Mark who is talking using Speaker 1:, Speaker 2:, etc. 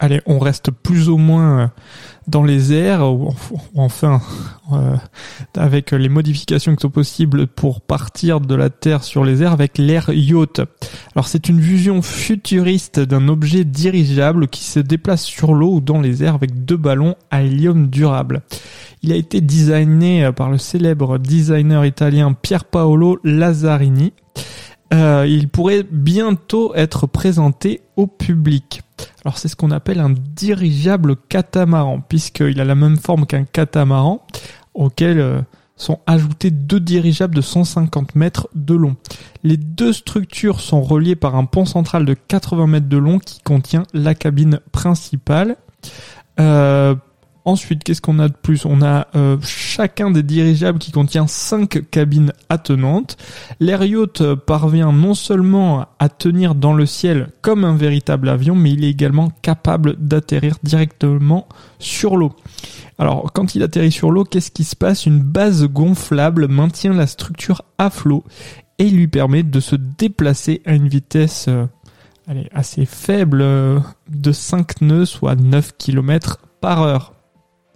Speaker 1: Allez, on reste plus ou moins euh, dans les airs, ou enfin euh, avec les modifications qui sont possibles pour partir de la Terre sur les airs avec l'air yacht. Alors c'est une vision futuriste d'un objet dirigeable qui se déplace sur l'eau ou dans les airs avec deux ballons à hélium durable. Il a été designé par le célèbre designer italien Pier Paolo Lazzarini. Euh, il pourrait bientôt être présenté au public. Alors c'est ce qu'on appelle un dirigeable catamaran, puisqu'il a la même forme qu'un catamaran, auquel euh, sont ajoutés deux dirigeables de 150 mètres de long. Les deux structures sont reliées par un pont central de 80 mètres de long qui contient la cabine principale. Euh, Ensuite, qu'est-ce qu'on a de plus? On a euh, chacun des dirigeables qui contient 5 cabines attenantes. L'air yacht parvient non seulement à tenir dans le ciel comme un véritable avion, mais il est également capable d'atterrir directement sur l'eau. Alors, quand il atterrit sur l'eau, qu'est-ce qui se passe? Une base gonflable maintient la structure à flot et lui permet de se déplacer à une vitesse euh, assez faible euh, de 5 nœuds, soit 9 km par heure.